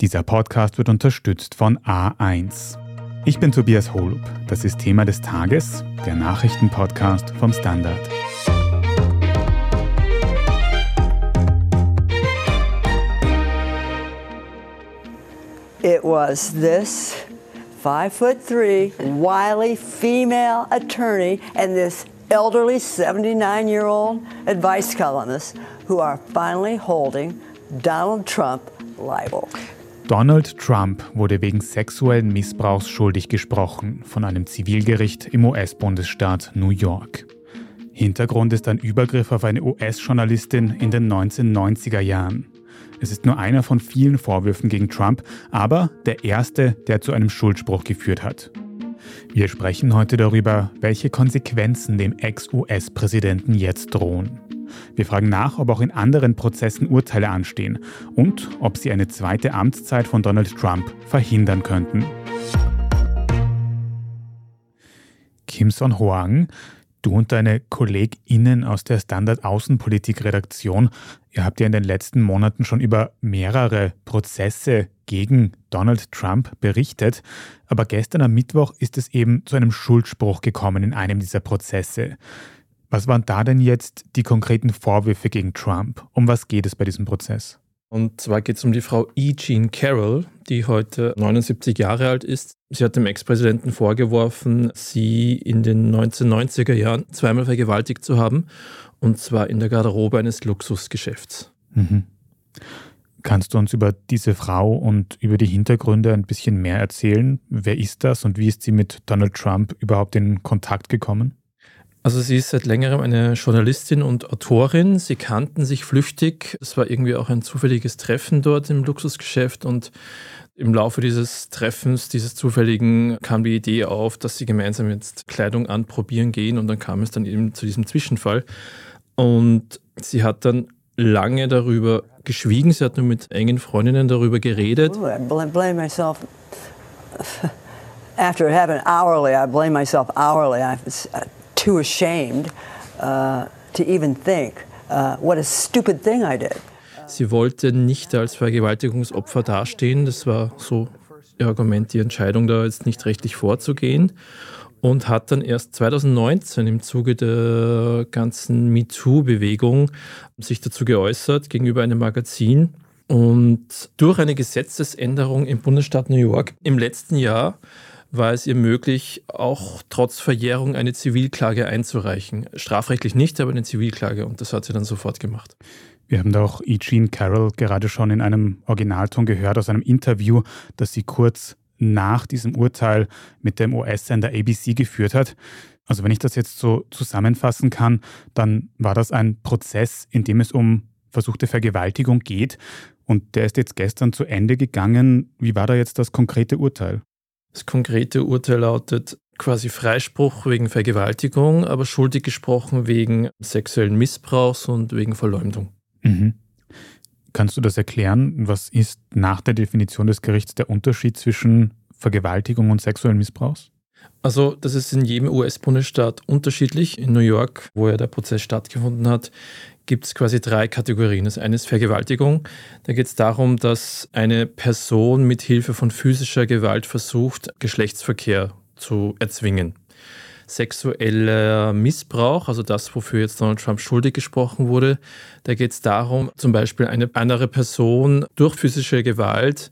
Dieser Podcast wird unterstützt von A1. Ich bin Tobias Holub. Das ist Thema des Tages, der Nachrichtenpodcast vom Standard. It was this five foot three, wily female attorney and this elderly 79 year old advice columnist who are finally holding Donald Trump liable. Donald Trump wurde wegen sexuellen Missbrauchs schuldig gesprochen von einem Zivilgericht im US-Bundesstaat New York. Hintergrund ist ein Übergriff auf eine US-Journalistin in den 1990er Jahren. Es ist nur einer von vielen Vorwürfen gegen Trump, aber der erste, der zu einem Schuldspruch geführt hat. Wir sprechen heute darüber, welche Konsequenzen dem Ex-US-Präsidenten jetzt drohen. Wir fragen nach, ob auch in anderen Prozessen Urteile anstehen und ob sie eine zweite Amtszeit von Donald Trump verhindern könnten. Kim Son-Hoang, du und deine KollegInnen aus der Standard Außenpolitik-Redaktion, ihr habt ja in den letzten Monaten schon über mehrere Prozesse gegen Donald Trump berichtet, aber gestern am Mittwoch ist es eben zu einem Schuldspruch gekommen in einem dieser Prozesse. Was waren da denn jetzt die konkreten Vorwürfe gegen Trump? Um was geht es bei diesem Prozess? Und zwar geht es um die Frau E. Jean Carroll, die heute 79 Jahre alt ist. Sie hat dem Ex-Präsidenten vorgeworfen, sie in den 1990er Jahren zweimal vergewaltigt zu haben, und zwar in der Garderobe eines Luxusgeschäfts. Mhm. Kannst du uns über diese Frau und über die Hintergründe ein bisschen mehr erzählen? Wer ist das und wie ist sie mit Donald Trump überhaupt in Kontakt gekommen? Also sie ist seit längerem eine Journalistin und Autorin. Sie kannten sich flüchtig. Es war irgendwie auch ein zufälliges Treffen dort im Luxusgeschäft und im Laufe dieses Treffens, dieses zufälligen, kam die Idee auf, dass sie gemeinsam jetzt Kleidung anprobieren gehen und dann kam es dann eben zu diesem Zwischenfall. Und sie hat dann lange darüber geschwiegen. Sie hat nur mit engen Freundinnen darüber geredet. Ooh, blame myself. After it happened hourly, I blame myself hourly. I too ashamed uh, to even think uh, what a stupid thing I did. Sie wollte nicht als Vergewaltigungsopfer dastehen. Das war so ihr Argument, die Entscheidung, da jetzt nicht rechtlich vorzugehen. Und hat dann erst 2019 im Zuge der ganzen MeToo-Bewegung sich dazu geäußert gegenüber einem Magazin. Und durch eine Gesetzesänderung im Bundesstaat New York im letzten Jahr war es ihr möglich, auch trotz Verjährung eine Zivilklage einzureichen. Strafrechtlich nicht, aber eine Zivilklage. Und das hat sie dann sofort gemacht. Wir haben da auch E. Jean Carroll gerade schon in einem Originalton gehört aus einem Interview, das sie kurz nach diesem Urteil mit dem US-Sender ABC geführt hat. Also wenn ich das jetzt so zusammenfassen kann, dann war das ein Prozess, in dem es um versuchte Vergewaltigung geht. Und der ist jetzt gestern zu Ende gegangen. Wie war da jetzt das konkrete Urteil? Das konkrete Urteil lautet quasi Freispruch wegen Vergewaltigung, aber schuldig gesprochen wegen sexuellen Missbrauchs und wegen Verleumdung. Mhm. Kannst du das erklären? Was ist nach der Definition des Gerichts der Unterschied zwischen Vergewaltigung und sexuellen Missbrauchs? Also, das ist in jedem US-Bundesstaat unterschiedlich. In New York, wo ja der Prozess stattgefunden hat, gibt es quasi drei Kategorien. Das eine ist Vergewaltigung. Da geht es darum, dass eine Person mit Hilfe von physischer Gewalt versucht, Geschlechtsverkehr zu erzwingen sexueller Missbrauch, also das, wofür jetzt Donald Trump schuldig gesprochen wurde. Da geht es darum, zum Beispiel eine andere Person durch physische Gewalt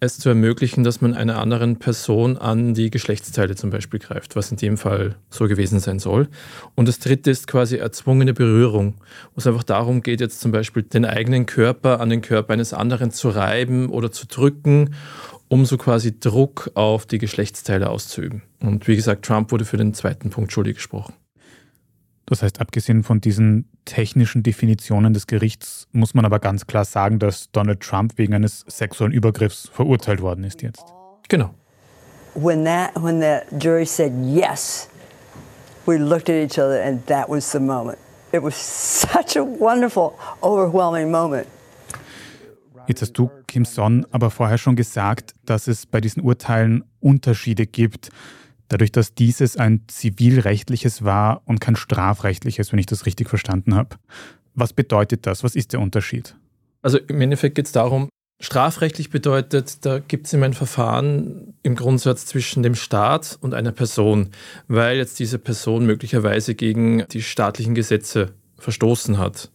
es zu ermöglichen, dass man einer anderen Person an die Geschlechtsteile zum Beispiel greift, was in dem Fall so gewesen sein soll. Und das dritte ist quasi erzwungene Berührung, wo es einfach darum geht, jetzt zum Beispiel den eigenen Körper an den Körper eines anderen zu reiben oder zu drücken um so quasi Druck auf die Geschlechtsteile auszuüben. Und wie gesagt, Trump wurde für den zweiten Punkt schuldig gesprochen. Das heißt, abgesehen von diesen technischen Definitionen des Gerichts muss man aber ganz klar sagen, dass Donald Trump wegen eines sexuellen Übergriffs verurteilt worden ist jetzt. Genau. When that when the jury said yes, we looked at each other and that was the moment. It was such a wonderful, overwhelming moment. Jetzt hast du, Kim Son, aber vorher schon gesagt, dass es bei diesen Urteilen Unterschiede gibt, dadurch, dass dieses ein zivilrechtliches war und kein strafrechtliches, wenn ich das richtig verstanden habe. Was bedeutet das? Was ist der Unterschied? Also im Endeffekt geht es darum, Strafrechtlich bedeutet, da gibt es immer ein Verfahren im Grundsatz zwischen dem Staat und einer Person, weil jetzt diese Person möglicherweise gegen die staatlichen Gesetze verstoßen hat.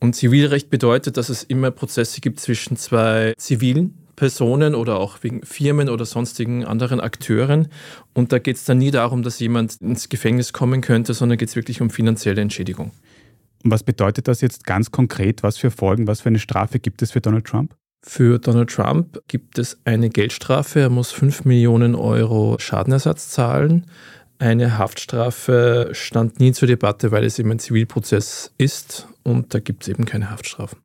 Und Zivilrecht bedeutet, dass es immer Prozesse gibt zwischen zwei zivilen Personen oder auch wegen Firmen oder sonstigen anderen Akteuren. Und da geht es dann nie darum, dass jemand ins Gefängnis kommen könnte, sondern geht es wirklich um finanzielle Entschädigung. Und was bedeutet das jetzt ganz konkret? Was für Folgen, was für eine Strafe gibt es für Donald Trump? Für Donald Trump gibt es eine Geldstrafe. Er muss 5 Millionen Euro Schadenersatz zahlen. Eine Haftstrafe stand nie zur Debatte, weil es eben ein Zivilprozess ist und da gibt es eben keine Haftstrafen.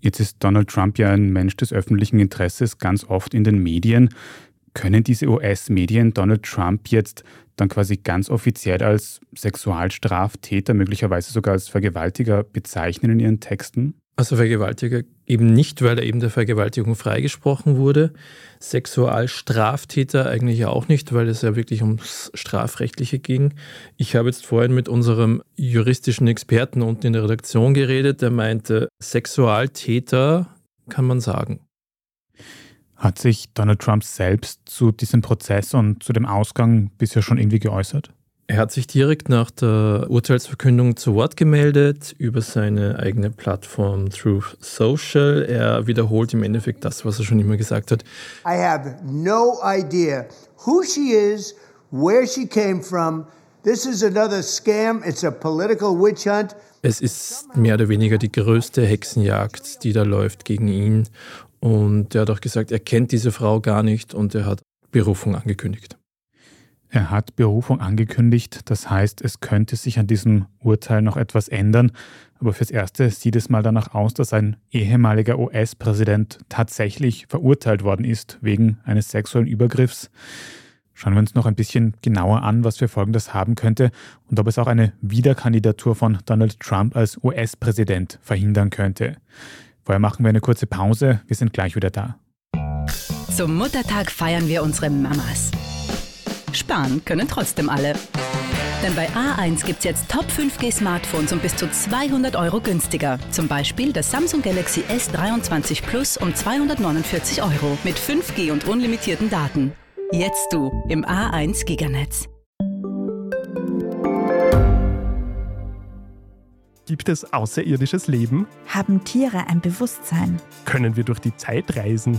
Jetzt ist Donald Trump ja ein Mensch des öffentlichen Interesses, ganz oft in den Medien. Können diese US-Medien Donald Trump jetzt dann quasi ganz offiziell als Sexualstraftäter, möglicherweise sogar als Vergewaltiger bezeichnen in ihren Texten? Also Vergewaltiger eben nicht, weil er eben der Vergewaltigung freigesprochen wurde. Sexualstraftäter eigentlich auch nicht, weil es ja wirklich ums Strafrechtliche ging. Ich habe jetzt vorhin mit unserem juristischen Experten unten in der Redaktion geredet, der meinte, Sexualtäter kann man sagen. Hat sich Donald Trump selbst zu diesem Prozess und zu dem Ausgang bisher schon irgendwie geäußert? Er hat sich direkt nach der Urteilsverkündung zu Wort gemeldet über seine eigene Plattform Truth Social. Er wiederholt im Endeffekt das, was er schon immer gesagt hat. I have no idea who she is, where she came from. This is another scam. It's a political witch hunt. Es ist mehr oder weniger die größte Hexenjagd, die da läuft gegen ihn. Und er hat auch gesagt, er kennt diese Frau gar nicht und er hat Berufung angekündigt. Er hat Berufung angekündigt, das heißt, es könnte sich an diesem Urteil noch etwas ändern, aber fürs Erste sieht es mal danach aus, dass ein ehemaliger US-Präsident tatsächlich verurteilt worden ist wegen eines sexuellen Übergriffs. Schauen wir uns noch ein bisschen genauer an, was für Folgen das haben könnte und ob es auch eine Wiederkandidatur von Donald Trump als US-Präsident verhindern könnte. Vorher machen wir eine kurze Pause, wir sind gleich wieder da. Zum Muttertag feiern wir unsere Mamas. Sparen können trotzdem alle. Denn bei A1 gibt es jetzt Top 5G Smartphones um bis zu 200 Euro günstiger. Zum Beispiel das Samsung Galaxy S23 Plus um 249 Euro mit 5G und unlimitierten Daten. Jetzt du im A1 Giganetz. Gibt es außerirdisches Leben? Haben Tiere ein Bewusstsein? Können wir durch die Zeit reisen?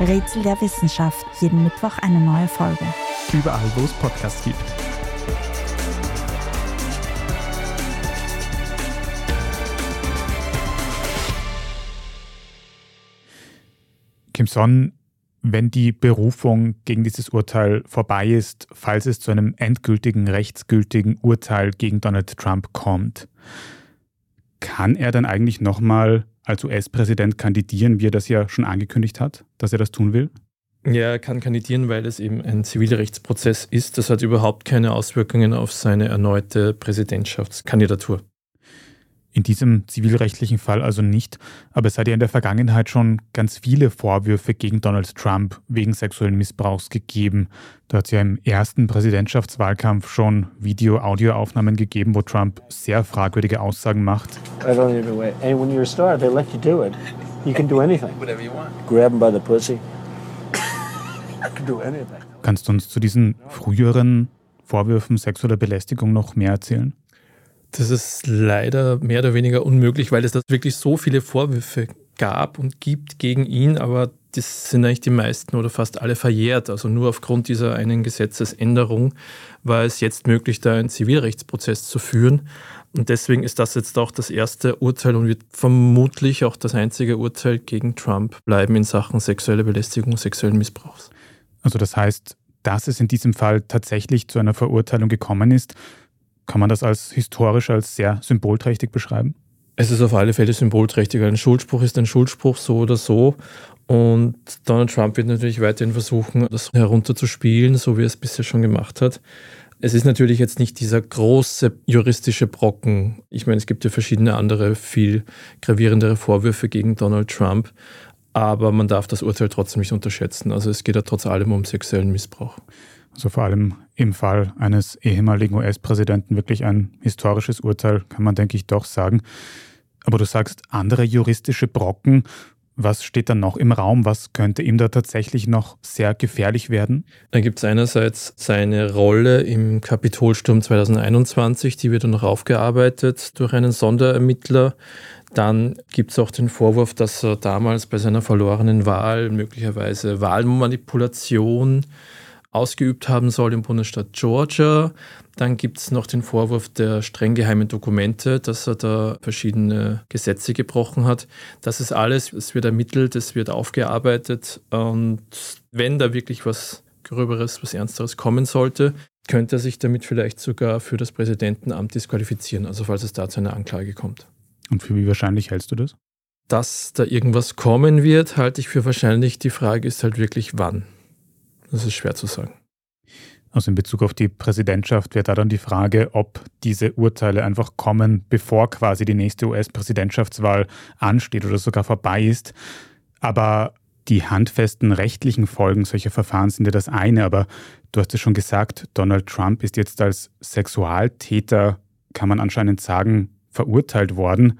Rätsel der Wissenschaft. Jeden Mittwoch eine neue Folge. Überall, wo es Podcasts gibt. Kim Son, wenn die Berufung gegen dieses Urteil vorbei ist, falls es zu einem endgültigen, rechtsgültigen Urteil gegen Donald Trump kommt, kann er dann eigentlich nochmal als US-Präsident kandidieren, wie er das ja schon angekündigt hat, dass er das tun will? Ja, er kann kandidieren, weil es eben ein Zivilrechtsprozess ist. Das hat überhaupt keine Auswirkungen auf seine erneute Präsidentschaftskandidatur. In diesem zivilrechtlichen Fall also nicht, aber es hat ja in der Vergangenheit schon ganz viele Vorwürfe gegen Donald Trump wegen sexuellen Missbrauchs gegeben. Da hat es ja im ersten Präsidentschaftswahlkampf schon Video-Audio-Aufnahmen gegeben, wo Trump sehr fragwürdige Aussagen macht. I don't even wait. And when you're a star, they let you do it. You can do anything. Whatever you want. Grab him by the pussy. you can do anything. Kannst du uns zu diesen früheren Vorwürfen sexueller Belästigung noch mehr erzählen? Das ist leider mehr oder weniger unmöglich, weil es da wirklich so viele Vorwürfe gab und gibt gegen ihn, aber das sind eigentlich die meisten oder fast alle verjährt. Also nur aufgrund dieser einen Gesetzesänderung war es jetzt möglich, da einen Zivilrechtsprozess zu führen. Und deswegen ist das jetzt auch das erste Urteil und wird vermutlich auch das einzige Urteil gegen Trump bleiben in Sachen sexuelle Belästigung, sexuellen Missbrauchs. Also das heißt, dass es in diesem Fall tatsächlich zu einer Verurteilung gekommen ist, kann man das als historisch als sehr symbolträchtig beschreiben? Es ist auf alle Fälle symbolträchtig. Ein Schuldspruch ist ein Schuldspruch, so oder so. Und Donald Trump wird natürlich weiterhin versuchen, das herunterzuspielen, so wie er es bisher schon gemacht hat. Es ist natürlich jetzt nicht dieser große juristische Brocken. Ich meine, es gibt ja verschiedene andere, viel gravierendere Vorwürfe gegen Donald Trump. Aber man darf das Urteil trotzdem nicht unterschätzen. Also es geht ja trotz allem um sexuellen Missbrauch. Also vor allem im Fall eines ehemaligen US-Präsidenten wirklich ein historisches Urteil, kann man, denke ich, doch sagen. Aber du sagst andere juristische Brocken. Was steht dann noch im Raum? Was könnte ihm da tatsächlich noch sehr gefährlich werden? Da gibt es einerseits seine Rolle im Kapitolsturm 2021, die wird dann noch aufgearbeitet durch einen Sonderermittler. Dann gibt es auch den Vorwurf, dass er damals bei seiner verlorenen Wahl möglicherweise Wahlmanipulation ausgeübt haben soll im Bundesstaat Georgia. Dann gibt es noch den Vorwurf der streng geheimen Dokumente, dass er da verschiedene Gesetze gebrochen hat. Das ist alles, es wird ermittelt, es wird aufgearbeitet und wenn da wirklich was Gröberes, was Ernsteres kommen sollte, könnte er sich damit vielleicht sogar für das Präsidentenamt disqualifizieren, also falls es da zu einer Anklage kommt. Und für wie wahrscheinlich hältst du das? Dass da irgendwas kommen wird, halte ich für wahrscheinlich. Die Frage ist halt wirklich, wann. Das ist schwer zu sagen. Also in Bezug auf die Präsidentschaft wäre da dann die Frage, ob diese Urteile einfach kommen, bevor quasi die nächste US-Präsidentschaftswahl ansteht oder sogar vorbei ist. Aber die handfesten rechtlichen Folgen solcher Verfahren sind ja das eine, aber du hast es schon gesagt, Donald Trump ist jetzt als Sexualtäter, kann man anscheinend sagen, verurteilt worden.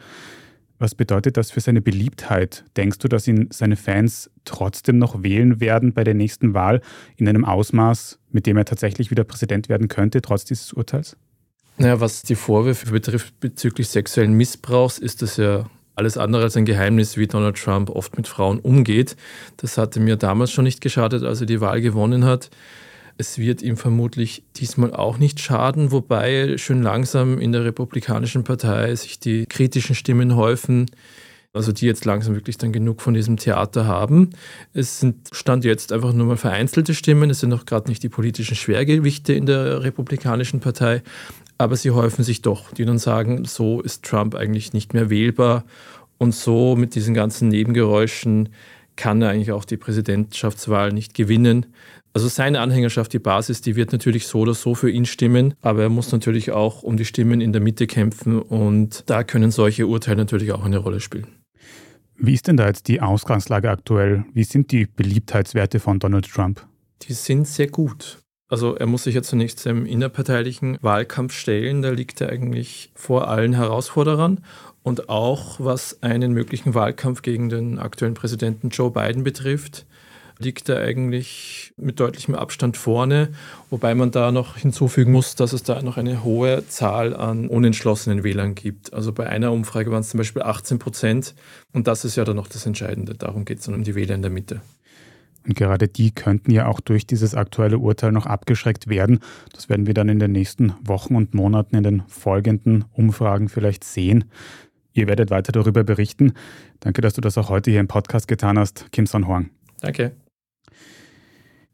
Was bedeutet das für seine Beliebtheit? Denkst du, dass ihn seine Fans trotzdem noch wählen werden bei der nächsten Wahl in einem Ausmaß, mit dem er tatsächlich wieder Präsident werden könnte, trotz dieses Urteils? Naja, was die Vorwürfe betrifft bezüglich sexuellen Missbrauchs, ist das ja alles andere als ein Geheimnis, wie Donald Trump oft mit Frauen umgeht. Das hatte mir damals schon nicht geschadet, als er die Wahl gewonnen hat. Es wird ihm vermutlich diesmal auch nicht schaden, wobei schön langsam in der Republikanischen Partei sich die kritischen Stimmen häufen, also die jetzt langsam wirklich dann genug von diesem Theater haben. Es sind Stand jetzt einfach nur mal vereinzelte Stimmen, es sind auch gerade nicht die politischen Schwergewichte in der Republikanischen Partei, aber sie häufen sich doch, die dann sagen, so ist Trump eigentlich nicht mehr wählbar und so mit diesen ganzen Nebengeräuschen kann er eigentlich auch die Präsidentschaftswahl nicht gewinnen. Also seine Anhängerschaft, die Basis, die wird natürlich so oder so für ihn stimmen, aber er muss natürlich auch um die Stimmen in der Mitte kämpfen und da können solche Urteile natürlich auch eine Rolle spielen. Wie ist denn da jetzt die Ausgangslage aktuell? Wie sind die Beliebtheitswerte von Donald Trump? Die sind sehr gut. Also er muss sich ja zunächst im innerparteilichen Wahlkampf stellen, da liegt er eigentlich vor allen Herausforderern und auch was einen möglichen Wahlkampf gegen den aktuellen Präsidenten Joe Biden betrifft liegt er eigentlich mit deutlichem Abstand vorne, wobei man da noch hinzufügen muss, dass es da noch eine hohe Zahl an unentschlossenen Wählern gibt. Also bei einer Umfrage waren es zum Beispiel 18 Prozent und das ist ja dann noch das Entscheidende. Darum geht es dann um die Wähler in der Mitte. Und gerade die könnten ja auch durch dieses aktuelle Urteil noch abgeschreckt werden. Das werden wir dann in den nächsten Wochen und Monaten in den folgenden Umfragen vielleicht sehen. Ihr werdet weiter darüber berichten. Danke, dass du das auch heute hier im Podcast getan hast, Kim Son Huang. Danke.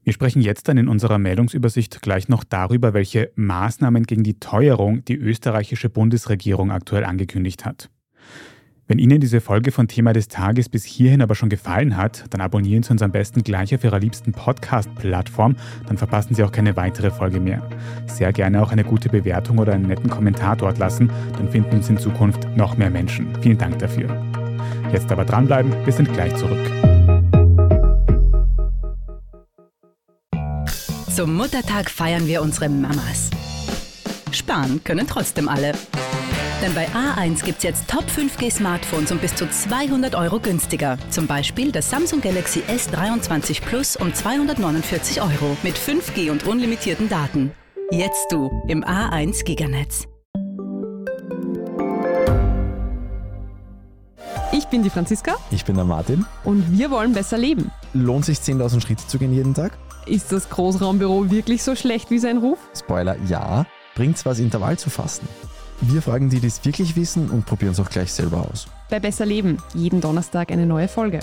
Wir sprechen jetzt dann in unserer Meldungsübersicht gleich noch darüber, welche Maßnahmen gegen die Teuerung die österreichische Bundesregierung aktuell angekündigt hat. Wenn Ihnen diese Folge von Thema des Tages bis hierhin aber schon gefallen hat, dann abonnieren Sie uns am besten gleich auf Ihrer liebsten Podcast-Plattform, dann verpassen Sie auch keine weitere Folge mehr. Sehr gerne auch eine gute Bewertung oder einen netten Kommentar dort lassen, dann finden uns in Zukunft noch mehr Menschen. Vielen Dank dafür. Jetzt aber dranbleiben, wir sind gleich zurück. Zum Muttertag feiern wir unsere Mamas. Sparen können trotzdem alle. Denn bei A1 gibt's jetzt Top 5G Smartphones um bis zu 200 Euro günstiger. Zum Beispiel das Samsung Galaxy S23 Plus um 249 Euro mit 5G und unlimitierten Daten. Jetzt du im A1 Giganetz. Ich bin die Franziska. Ich bin der Martin. Und wir wollen besser leben. Lohnt sich 10.000 Schritte zu gehen jeden Tag? Ist das Großraumbüro wirklich so schlecht wie sein Ruf? Spoiler, ja. Bringt's was, Intervall zu fassen? Wir fragen die, die es wirklich wissen und probieren es auch gleich selber aus. Bei Besser Leben, jeden Donnerstag eine neue Folge.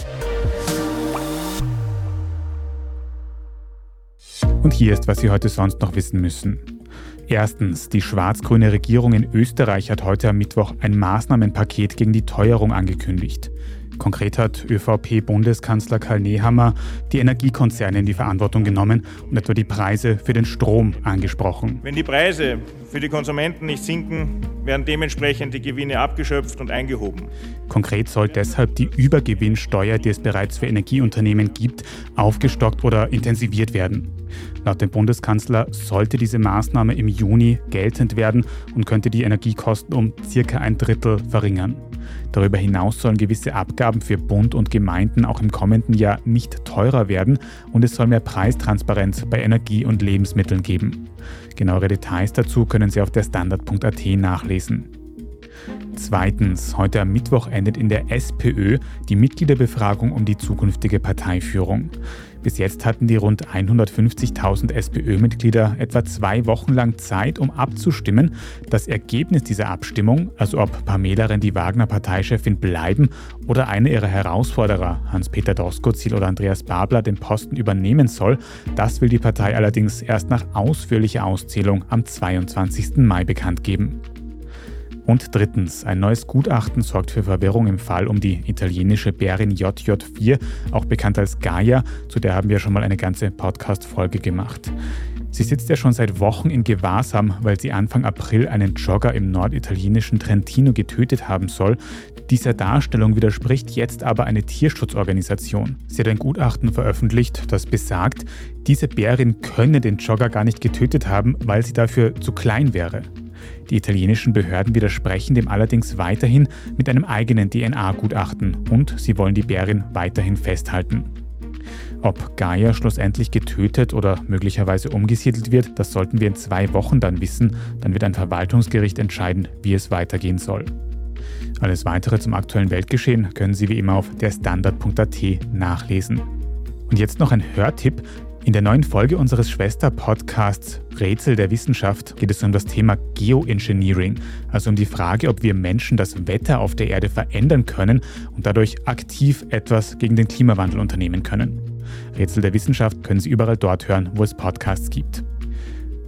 Und hier ist, was Sie heute sonst noch wissen müssen. Erstens, die schwarz-grüne Regierung in Österreich hat heute am Mittwoch ein Maßnahmenpaket gegen die Teuerung angekündigt. Konkret hat ÖVP-Bundeskanzler Karl Nehammer die Energiekonzerne in die Verantwortung genommen und etwa die Preise für den Strom angesprochen. Wenn die Preise für die Konsumenten nicht sinken, werden dementsprechend die Gewinne abgeschöpft und eingehoben. Konkret soll deshalb die Übergewinnsteuer, die es bereits für Energieunternehmen gibt, aufgestockt oder intensiviert werden. Laut dem Bundeskanzler sollte diese Maßnahme im Juni geltend werden und könnte die Energiekosten um circa ein Drittel verringern. Darüber hinaus sollen gewisse Abgaben für Bund und Gemeinden auch im kommenden Jahr nicht teurer werden und es soll mehr Preistransparenz bei Energie und Lebensmitteln geben. Genauere Details dazu können Sie auf der Standard.at nachlesen. Zweitens, heute am Mittwoch endet in der SPÖ die Mitgliederbefragung um die zukünftige Parteiführung. Bis jetzt hatten die rund 150.000 SPÖ-Mitglieder etwa zwei Wochen lang Zeit, um abzustimmen. Das Ergebnis dieser Abstimmung, also ob Pamela Rendi-Wagner-Parteichefin bleiben oder einer ihrer Herausforderer, Hans-Peter Doskozil oder Andreas Babler, den Posten übernehmen soll, das will die Partei allerdings erst nach ausführlicher Auszählung am 22. Mai bekannt geben. Und drittens, ein neues Gutachten sorgt für Verwirrung im Fall um die italienische Bärin JJ4, auch bekannt als Gaia, zu der haben wir schon mal eine ganze Podcast-Folge gemacht. Sie sitzt ja schon seit Wochen in Gewahrsam, weil sie Anfang April einen Jogger im norditalienischen Trentino getötet haben soll. Dieser Darstellung widerspricht jetzt aber eine Tierschutzorganisation. Sie hat ein Gutachten veröffentlicht, das besagt, diese Bärin könne den Jogger gar nicht getötet haben, weil sie dafür zu klein wäre. Die italienischen Behörden widersprechen dem allerdings weiterhin mit einem eigenen DNA-Gutachten und sie wollen die Bärin weiterhin festhalten. Ob Gaia schlussendlich getötet oder möglicherweise umgesiedelt wird, das sollten wir in zwei Wochen dann wissen. Dann wird ein Verwaltungsgericht entscheiden, wie es weitergehen soll. Alles weitere zum aktuellen Weltgeschehen können Sie wie immer auf der Standard.at nachlesen. Und jetzt noch ein Hörtipp. In der neuen Folge unseres Schwester-Podcasts Rätsel der Wissenschaft geht es um das Thema Geoengineering, also um die Frage, ob wir Menschen das Wetter auf der Erde verändern können und dadurch aktiv etwas gegen den Klimawandel unternehmen können. Rätsel der Wissenschaft können Sie überall dort hören, wo es Podcasts gibt.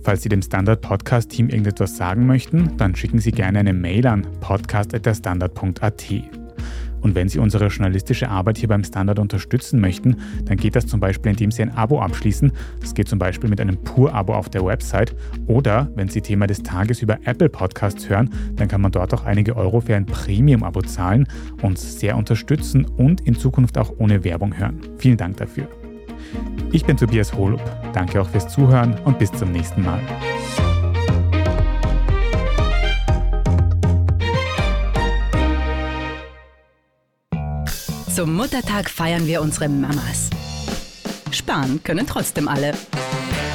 Falls Sie dem Standard Podcast Team irgendetwas sagen möchten, dann schicken Sie gerne eine Mail an podcast.derstandard.at. Und wenn Sie unsere journalistische Arbeit hier beim Standard unterstützen möchten, dann geht das zum Beispiel, indem Sie ein Abo abschließen. Das geht zum Beispiel mit einem Pur-Abo auf der Website. Oder wenn Sie Thema des Tages über Apple Podcasts hören, dann kann man dort auch einige Euro für ein Premium-Abo zahlen, uns sehr unterstützen und in Zukunft auch ohne Werbung hören. Vielen Dank dafür. Ich bin Tobias Holub. Danke auch fürs Zuhören und bis zum nächsten Mal. Zum Muttertag feiern wir unsere Mamas. Sparen können trotzdem alle.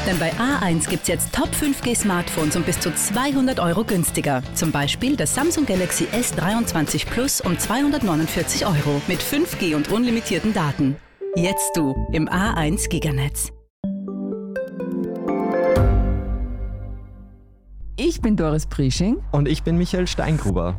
Denn bei A1 gibt's jetzt Top 5G Smartphones um bis zu 200 Euro günstiger. Zum Beispiel das Samsung Galaxy S23 Plus um 249 Euro mit 5G und unlimitierten Daten. Jetzt du im A1 Giganetz. Ich bin Doris Prisching. Und ich bin Michael Steingruber.